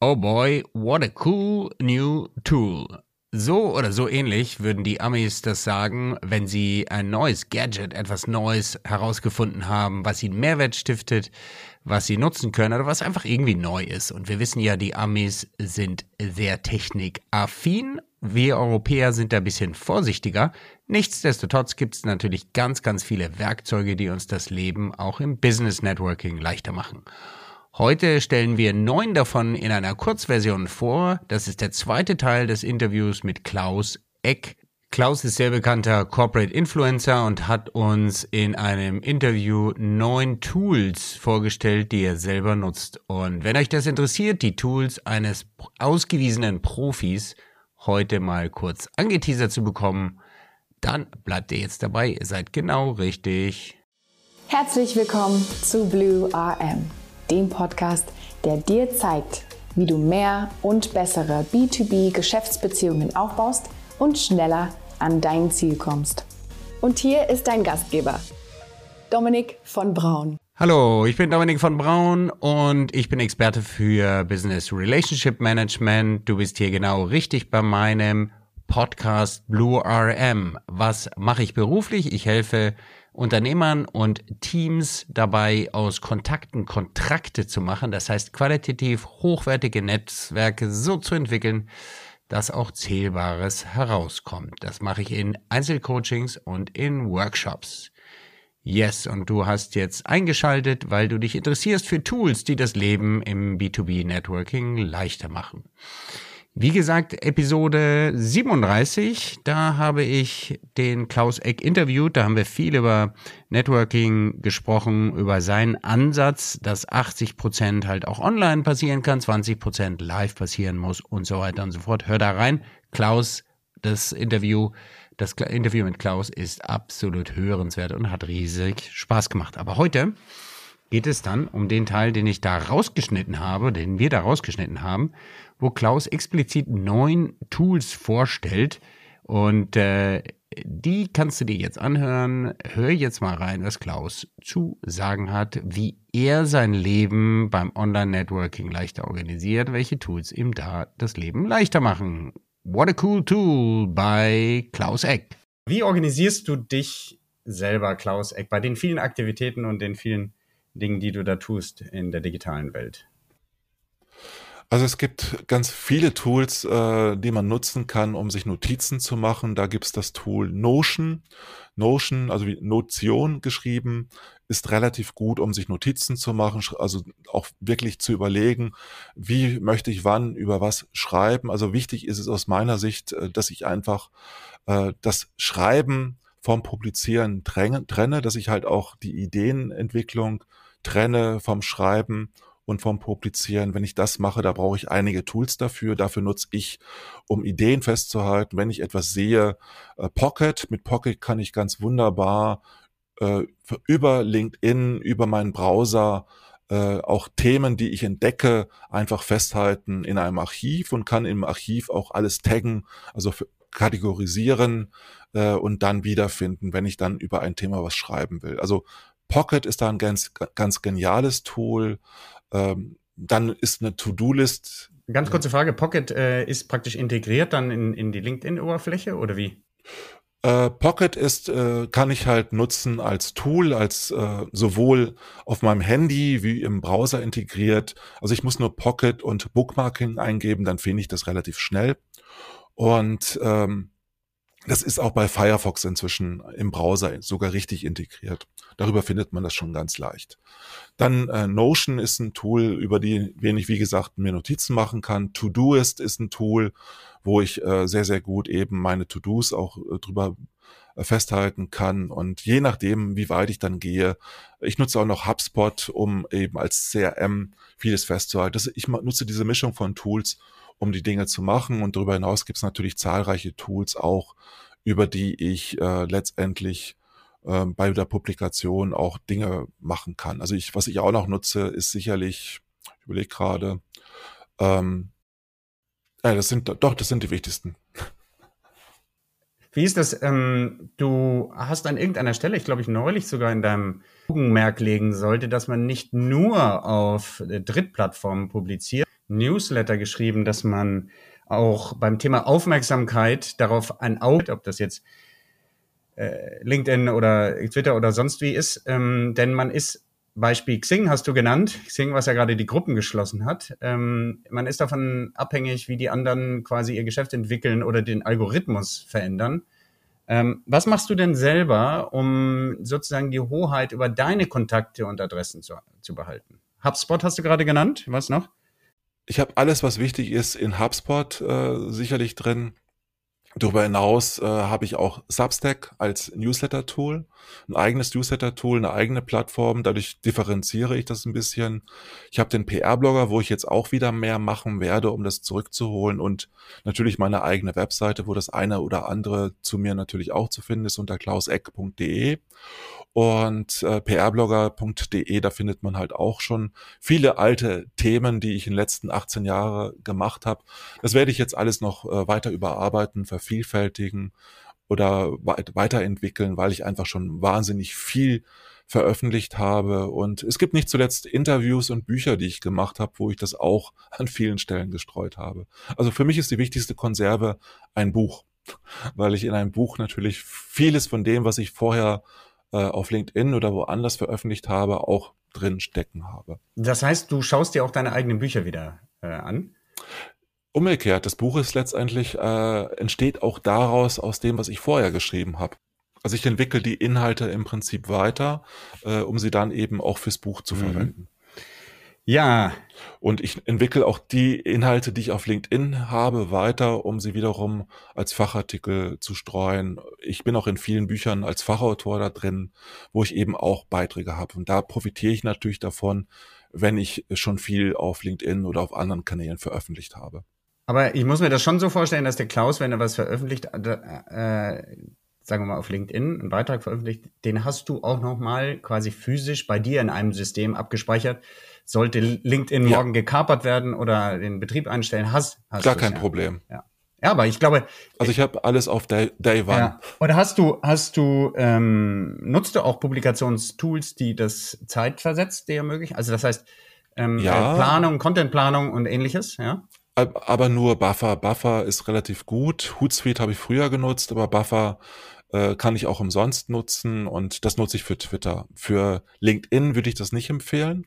Oh boy, what a cool new tool. So oder so ähnlich würden die Amis das sagen, wenn sie ein neues Gadget, etwas Neues herausgefunden haben, was ihnen Mehrwert stiftet, was sie nutzen können oder was einfach irgendwie neu ist. Und wir wissen ja, die Amis sind sehr technikaffin. Wir Europäer sind da ein bisschen vorsichtiger. Nichtsdestotrotz gibt es natürlich ganz, ganz viele Werkzeuge, die uns das Leben auch im Business Networking leichter machen. Heute stellen wir neun davon in einer Kurzversion vor. Das ist der zweite Teil des Interviews mit Klaus Eck. Klaus ist sehr bekannter Corporate Influencer und hat uns in einem Interview neun Tools vorgestellt, die er selber nutzt. Und wenn euch das interessiert, die Tools eines ausgewiesenen Profis heute mal kurz angeteasert zu bekommen, dann bleibt ihr jetzt dabei. Ihr seid genau richtig. Herzlich willkommen zu Blue RM dem Podcast, der dir zeigt, wie du mehr und bessere B2B-Geschäftsbeziehungen aufbaust und schneller an dein Ziel kommst. Und hier ist dein Gastgeber, Dominik von Braun. Hallo, ich bin Dominik von Braun und ich bin Experte für Business Relationship Management. Du bist hier genau richtig bei meinem Podcast Blue RM. Was mache ich beruflich? Ich helfe Unternehmern und Teams dabei, aus Kontakten Kontrakte zu machen. Das heißt, qualitativ hochwertige Netzwerke so zu entwickeln, dass auch Zählbares herauskommt. Das mache ich in Einzelcoachings und in Workshops. Yes, und du hast jetzt eingeschaltet, weil du dich interessierst für Tools, die das Leben im B2B Networking leichter machen. Wie gesagt, Episode 37, da habe ich den Klaus Eck interviewt. Da haben wir viel über Networking gesprochen, über seinen Ansatz, dass 80 Prozent halt auch online passieren kann, 20 Prozent live passieren muss und so weiter und so fort. Hör da rein. Klaus, das Interview, das Interview mit Klaus ist absolut hörenswert und hat riesig Spaß gemacht. Aber heute geht es dann um den Teil, den ich da rausgeschnitten habe, den wir da rausgeschnitten haben wo Klaus explizit neun Tools vorstellt. Und äh, die kannst du dir jetzt anhören. Hör jetzt mal rein, was Klaus zu sagen hat, wie er sein Leben beim Online-Networking leichter organisiert, welche Tools ihm da das Leben leichter machen. What a cool tool bei Klaus Eck. Wie organisierst du dich selber, Klaus Eck, bei den vielen Aktivitäten und den vielen Dingen, die du da tust in der digitalen Welt? Also es gibt ganz viele Tools, äh, die man nutzen kann, um sich Notizen zu machen. Da gibt's das Tool Notion. Notion, also wie Notion geschrieben, ist relativ gut, um sich Notizen zu machen, also auch wirklich zu überlegen, wie möchte ich wann über was schreiben. Also wichtig ist es aus meiner Sicht, äh, dass ich einfach äh, das Schreiben vom Publizieren trenne, dass ich halt auch die Ideenentwicklung trenne vom Schreiben und vom Publizieren. Wenn ich das mache, da brauche ich einige Tools dafür. Dafür nutze ich, um Ideen festzuhalten. Wenn ich etwas sehe, äh, Pocket. Mit Pocket kann ich ganz wunderbar äh, über LinkedIn, über meinen Browser äh, auch Themen, die ich entdecke, einfach festhalten in einem Archiv und kann im Archiv auch alles taggen, also kategorisieren äh, und dann wiederfinden, wenn ich dann über ein Thema was schreiben will. Also Pocket ist da ein ganz, ganz geniales Tool. Ähm, dann ist eine To-Do-List. Ganz kurze Frage, Pocket äh, ist praktisch integriert dann in, in die LinkedIn-Oberfläche oder wie? Äh, Pocket ist, äh, kann ich halt nutzen als Tool, als äh, sowohl auf meinem Handy wie im Browser integriert. Also ich muss nur Pocket und Bookmarking eingeben, dann finde ich das relativ schnell. Und ähm, das ist auch bei Firefox inzwischen im Browser sogar richtig integriert. Darüber findet man das schon ganz leicht. Dann äh, Notion ist ein Tool, über die wen ich, wie gesagt, mir Notizen machen kann. Todoist ist ein Tool, wo ich äh, sehr, sehr gut eben meine To-Dos auch äh, drüber äh, festhalten kann. Und je nachdem, wie weit ich dann gehe, ich nutze auch noch HubSpot, um eben als CRM vieles festzuhalten. Ich nutze diese Mischung von Tools, um die Dinge zu machen. Und darüber hinaus gibt es natürlich zahlreiche Tools auch, über die ich äh, letztendlich äh, bei der Publikation auch Dinge machen kann. Also ich, was ich auch noch nutze, ist sicherlich, ich überlege gerade, ähm, äh, das sind doch, das sind die wichtigsten. Wie ist das? Ähm, du hast an irgendeiner Stelle, ich glaube ich neulich sogar in deinem Augenmerk legen sollte, dass man nicht nur auf Drittplattformen publiziert, Newsletter geschrieben, dass man auch beim Thema Aufmerksamkeit darauf ein Auge, ob das jetzt äh, LinkedIn oder Twitter oder sonst wie ist, ähm, denn man ist Beispiel Xing hast du genannt, Xing, was ja gerade die Gruppen geschlossen hat. Ähm, man ist davon abhängig, wie die anderen quasi ihr Geschäft entwickeln oder den Algorithmus verändern. Ähm, was machst du denn selber, um sozusagen die Hoheit über deine Kontakte und Adressen zu, zu behalten? HubSpot hast du gerade genannt. Was noch? Ich habe alles, was wichtig ist, in HubSpot äh, sicherlich drin. Darüber hinaus äh, habe ich auch Substack als Newsletter-Tool, ein eigenes Newsletter-Tool, eine eigene Plattform. Dadurch differenziere ich das ein bisschen. Ich habe den PR-Blogger, wo ich jetzt auch wieder mehr machen werde, um das zurückzuholen und natürlich meine eigene Webseite, wo das eine oder andere zu mir natürlich auch zu finden ist unter klauseck.de und äh, prblogger.de, da findet man halt auch schon viele alte Themen, die ich in den letzten 18 Jahren gemacht habe. Das werde ich jetzt alles noch äh, weiter überarbeiten, vervielfältigen oder weit weiterentwickeln, weil ich einfach schon wahnsinnig viel veröffentlicht habe. Und es gibt nicht zuletzt Interviews und Bücher, die ich gemacht habe, wo ich das auch an vielen Stellen gestreut habe. Also für mich ist die wichtigste Konserve ein Buch, weil ich in einem Buch natürlich vieles von dem, was ich vorher äh, auf LinkedIn oder woanders veröffentlicht habe, auch drin stecken habe. Das heißt, du schaust dir auch deine eigenen Bücher wieder äh, an? Umgekehrt, das Buch ist letztendlich, äh, entsteht auch daraus, aus dem, was ich vorher geschrieben habe. Also ich entwickle die Inhalte im Prinzip weiter, äh, um sie dann eben auch fürs Buch zu mhm. verwenden. Ja. Und ich entwickle auch die Inhalte, die ich auf LinkedIn habe, weiter, um sie wiederum als Fachartikel zu streuen. Ich bin auch in vielen Büchern als Fachautor da drin, wo ich eben auch Beiträge habe. Und da profitiere ich natürlich davon, wenn ich schon viel auf LinkedIn oder auf anderen Kanälen veröffentlicht habe. Aber ich muss mir das schon so vorstellen, dass der Klaus, wenn er was veröffentlicht, äh, äh sagen wir mal auf LinkedIn, einen Beitrag veröffentlicht, den hast du auch nochmal quasi physisch bei dir in einem System abgespeichert sollte LinkedIn ja. morgen gekapert werden oder den Betrieb einstellen, hast, hast Gar kein ja. Problem. Ja. ja, aber ich glaube. Also ich habe alles auf Day, Day One. Ja. Oder hast du, hast du, ähm, nutzt du auch Publikationstools, die das zeitversetzt dir ermöglichen? Also das heißt, ähm, ja. Planung, Contentplanung und ähnliches, ja? Aber nur Buffer. Buffer ist relativ gut. Hootsuite habe ich früher genutzt, aber Buffer äh, kann ich auch umsonst nutzen und das nutze ich für Twitter. Für LinkedIn würde ich das nicht empfehlen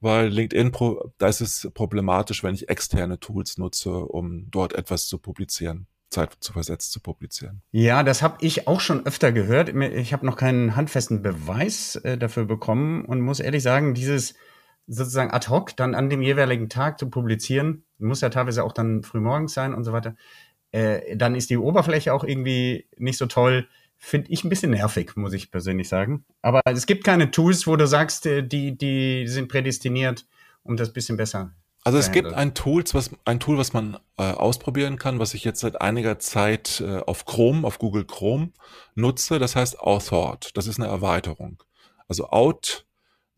weil LinkedIn, da ist es problematisch, wenn ich externe Tools nutze, um dort etwas zu publizieren. Zeit zu versetzt zu publizieren. Ja, das habe ich auch schon öfter gehört. Ich habe noch keinen handfesten Beweis äh, dafür bekommen und muss ehrlich sagen, dieses sozusagen ad hoc dann an dem jeweiligen Tag zu publizieren, muss ja teilweise auch dann frühmorgens sein und so weiter. Äh, dann ist die Oberfläche auch irgendwie nicht so toll finde ich ein bisschen nervig, muss ich persönlich sagen. Aber es gibt keine Tools, wo du sagst, äh, die, die sind prädestiniert, um das bisschen besser also es gibt ein, Tools, was, ein Tool, was man äh, ausprobieren kann, was ich jetzt seit einiger Zeit äh, auf Chrome, auf Google Chrome nutze. Das heißt Authord. Das ist eine Erweiterung. Also Out,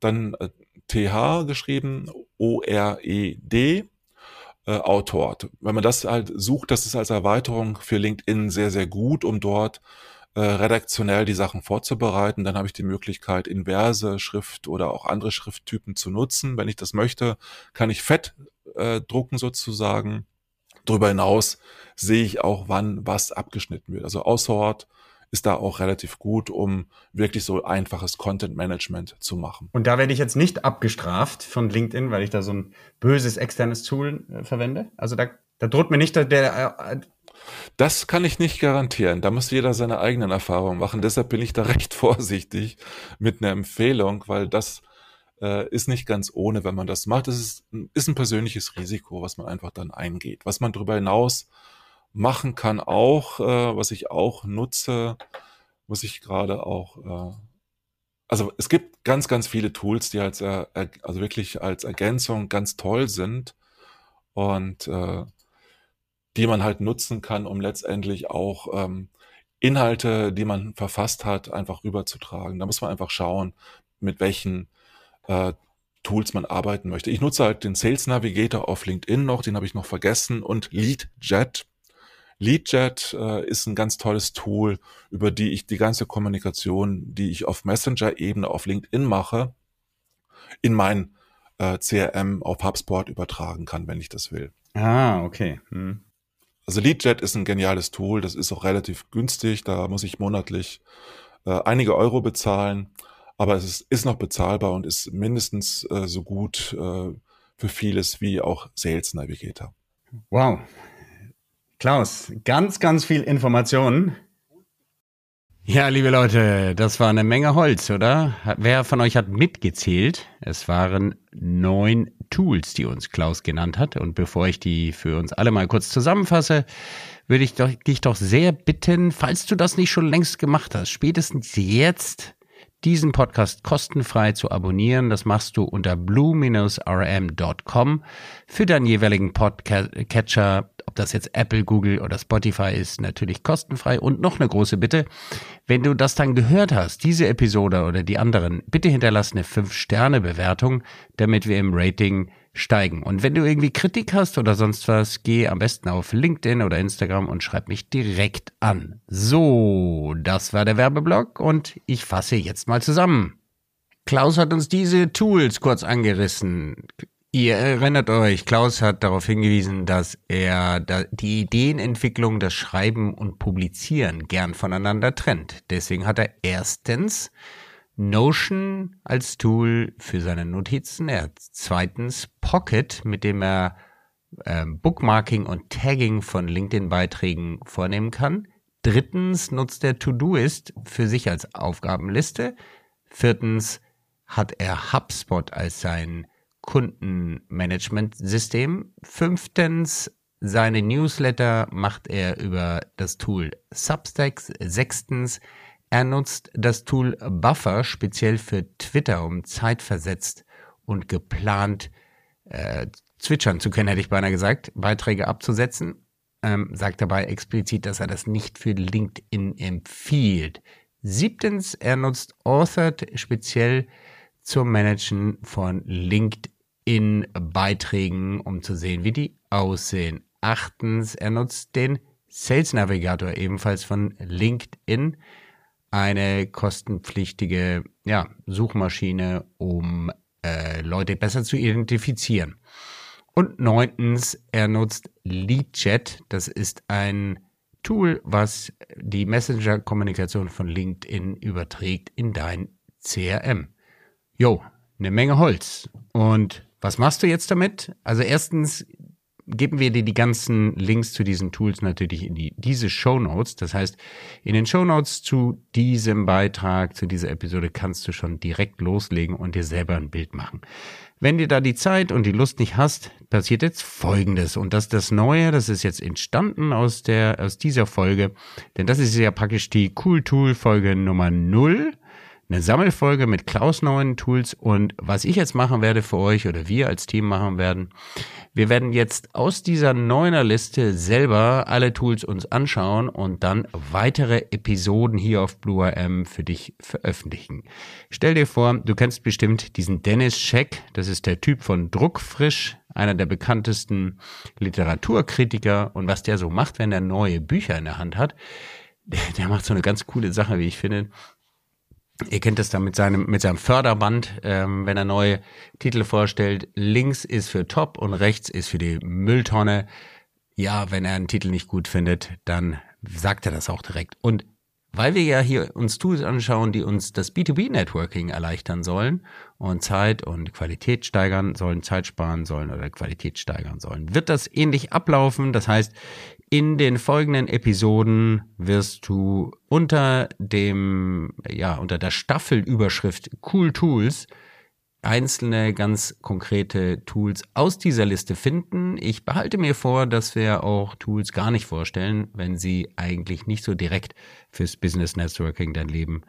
dann äh, TH geschrieben, O-R-E-D, äh, Authord. Wenn man das halt sucht, das ist als Erweiterung für LinkedIn sehr, sehr gut, um dort äh, redaktionell die Sachen vorzubereiten. Dann habe ich die Möglichkeit, inverse Schrift oder auch andere Schrifttypen zu nutzen. Wenn ich das möchte, kann ich fett äh, drucken sozusagen. Darüber hinaus sehe ich auch, wann was abgeschnitten wird. Also Aussort ist da auch relativ gut, um wirklich so einfaches Content Management zu machen. Und da werde ich jetzt nicht abgestraft von LinkedIn, weil ich da so ein böses externes Tool äh, verwende. Also da, da droht mir nicht der, der äh, das kann ich nicht garantieren. Da muss jeder seine eigenen Erfahrungen machen. Deshalb bin ich da recht vorsichtig mit einer Empfehlung, weil das äh, ist nicht ganz ohne, wenn man das macht. Das ist, ist ein persönliches Risiko, was man einfach dann eingeht. Was man darüber hinaus machen kann auch, äh, was ich auch nutze, muss ich gerade auch, äh, also es gibt ganz, ganz viele Tools, die als, äh, also wirklich als Ergänzung ganz toll sind und äh, die man halt nutzen kann, um letztendlich auch ähm, Inhalte, die man verfasst hat, einfach rüberzutragen. Da muss man einfach schauen, mit welchen äh, Tools man arbeiten möchte. Ich nutze halt den Sales Navigator auf LinkedIn noch, den habe ich noch vergessen, und LeadJet. LeadJet äh, ist ein ganz tolles Tool, über die ich die ganze Kommunikation, die ich auf Messenger-Ebene auf LinkedIn mache, in mein äh, CRM auf HubSpot übertragen kann, wenn ich das will. Ah, okay. Hm. Also LeadJet ist ein geniales Tool, das ist auch relativ günstig, da muss ich monatlich äh, einige Euro bezahlen, aber es ist, ist noch bezahlbar und ist mindestens äh, so gut äh, für vieles wie auch Sales Navigator. Wow. Klaus, ganz, ganz viel Informationen. Ja, liebe Leute, das war eine Menge Holz, oder? Wer von euch hat mitgezählt? Es waren neun Tools, die uns Klaus genannt hat. Und bevor ich die für uns alle mal kurz zusammenfasse, würde ich doch, dich doch sehr bitten, falls du das nicht schon längst gemacht hast, spätestens jetzt diesen Podcast kostenfrei zu abonnieren. Das machst du unter blue-rm.com für deinen jeweiligen Podcatcher, ob das jetzt Apple, Google oder Spotify ist, natürlich kostenfrei. Und noch eine große Bitte, wenn du das dann gehört hast, diese Episode oder die anderen, bitte hinterlass eine 5-Sterne-Bewertung, damit wir im Rating steigen. Und wenn du irgendwie Kritik hast oder sonst was, geh am besten auf LinkedIn oder Instagram und schreib mich direkt an. So, das war der Werbeblock und ich fasse jetzt mal zusammen. Klaus hat uns diese Tools kurz angerissen. Ihr erinnert euch, Klaus hat darauf hingewiesen, dass er die Ideenentwicklung, das Schreiben und Publizieren gern voneinander trennt. Deswegen hat er erstens Notion als Tool für seine Notizen. Er hat zweitens Pocket, mit dem er äh, Bookmarking und Tagging von LinkedIn-Beiträgen vornehmen kann. Drittens nutzt er Todoist für sich als Aufgabenliste. Viertens hat er HubSpot als sein Kundenmanagement-System. Fünftens seine Newsletter macht er über das Tool Substacks. Sechstens er nutzt das Tool Buffer speziell für Twitter, um zeitversetzt und geplant äh, zwitschern zu können, hätte ich beinahe gesagt, Beiträge abzusetzen. Ähm, sagt dabei explizit, dass er das nicht für LinkedIn empfiehlt. Siebtens, er nutzt Authored speziell zum Managen von LinkedIn-Beiträgen, um zu sehen, wie die aussehen. Achtens, er nutzt den Sales Navigator ebenfalls von LinkedIn eine kostenpflichtige ja, Suchmaschine, um äh, Leute besser zu identifizieren. Und neuntens, er nutzt LeadChat. Das ist ein Tool, was die Messenger-Kommunikation von LinkedIn überträgt in dein CRM. Jo, eine Menge Holz. Und was machst du jetzt damit? Also erstens geben wir dir die ganzen Links zu diesen Tools natürlich in die, diese Show Notes. Das heißt, in den Show Notes zu diesem Beitrag, zu dieser Episode kannst du schon direkt loslegen und dir selber ein Bild machen. Wenn dir da die Zeit und die Lust nicht hast, passiert jetzt Folgendes. Und das ist das Neue, das ist jetzt entstanden aus der, aus dieser Folge. Denn das ist ja praktisch die Cool Tool Folge Nummer null eine Sammelfolge mit Klaus neuen Tools und was ich jetzt machen werde für euch oder wir als Team machen werden, wir werden jetzt aus dieser neuner Liste selber alle Tools uns anschauen und dann weitere Episoden hier auf BlueRM für dich veröffentlichen. Stell dir vor, du kennst bestimmt diesen Dennis Scheck, das ist der Typ von Druckfrisch, einer der bekanntesten Literaturkritiker und was der so macht, wenn er neue Bücher in der Hand hat, der, der macht so eine ganz coole Sache, wie ich finde. Ihr kennt das dann mit seinem, mit seinem Förderband, ähm, wenn er neue Titel vorstellt. Links ist für Top und rechts ist für die Mülltonne. Ja, wenn er einen Titel nicht gut findet, dann sagt er das auch direkt. Und weil wir ja hier uns Tools anschauen, die uns das B2B-Networking erleichtern sollen und Zeit und Qualität steigern sollen, Zeit sparen sollen oder Qualität steigern sollen, wird das ähnlich ablaufen. Das heißt, in den folgenden Episoden wirst du unter dem, ja, unter der Staffelüberschrift Cool Tools einzelne ganz konkrete Tools aus dieser Liste finden. Ich behalte mir vor, dass wir auch Tools gar nicht vorstellen, wenn sie eigentlich nicht so direkt fürs Business Networking dein Leben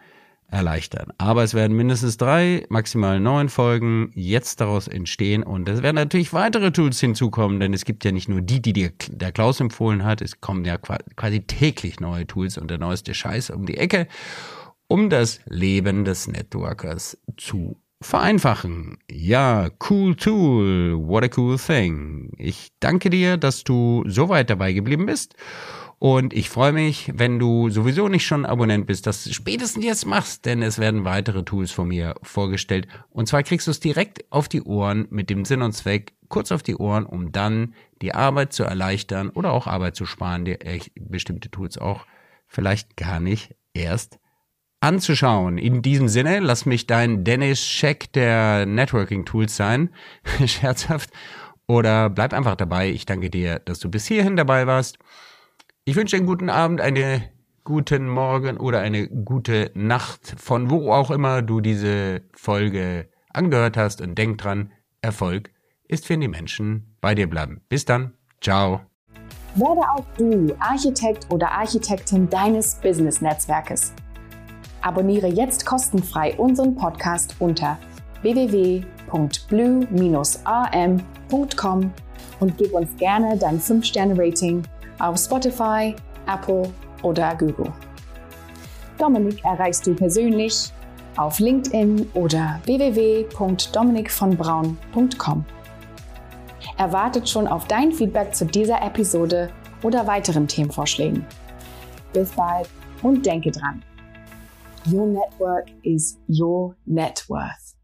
erleichtern. Aber es werden mindestens drei, maximal neun Folgen jetzt daraus entstehen und es werden natürlich weitere Tools hinzukommen, denn es gibt ja nicht nur die, die dir der Klaus empfohlen hat, es kommen ja quasi täglich neue Tools und der neueste Scheiß um die Ecke, um das Leben des Networkers zu vereinfachen. Ja, cool tool. What a cool thing. Ich danke dir, dass du so weit dabei geblieben bist. Und ich freue mich, wenn du sowieso nicht schon Abonnent bist, dass du spätestens jetzt machst, denn es werden weitere Tools von mir vorgestellt. Und zwar kriegst du es direkt auf die Ohren mit dem Sinn und Zweck, kurz auf die Ohren, um dann die Arbeit zu erleichtern oder auch Arbeit zu sparen, dir bestimmte Tools auch vielleicht gar nicht erst anzuschauen. In diesem Sinne, lass mich dein Dennis Scheck der Networking Tools sein. Scherzhaft. Oder bleib einfach dabei. Ich danke dir, dass du bis hierhin dabei warst. Ich wünsche einen guten Abend, einen guten Morgen oder eine gute Nacht von wo auch immer du diese Folge angehört hast und denk dran, Erfolg ist, wenn die Menschen bei dir bleiben. Bis dann. Ciao. Werde auch du Architekt oder Architektin deines Business-Netzwerkes. Abonniere jetzt kostenfrei unseren Podcast unter www.blue-rm.com und gib uns gerne dein 5-Sterne-Rating auf Spotify, Apple oder Google. Dominik erreichst du persönlich auf LinkedIn oder www.dominikvonbraun.com. Er wartet schon auf dein Feedback zu dieser Episode oder weiteren Themenvorschlägen. Bis bald und denke dran. Your network is your net worth.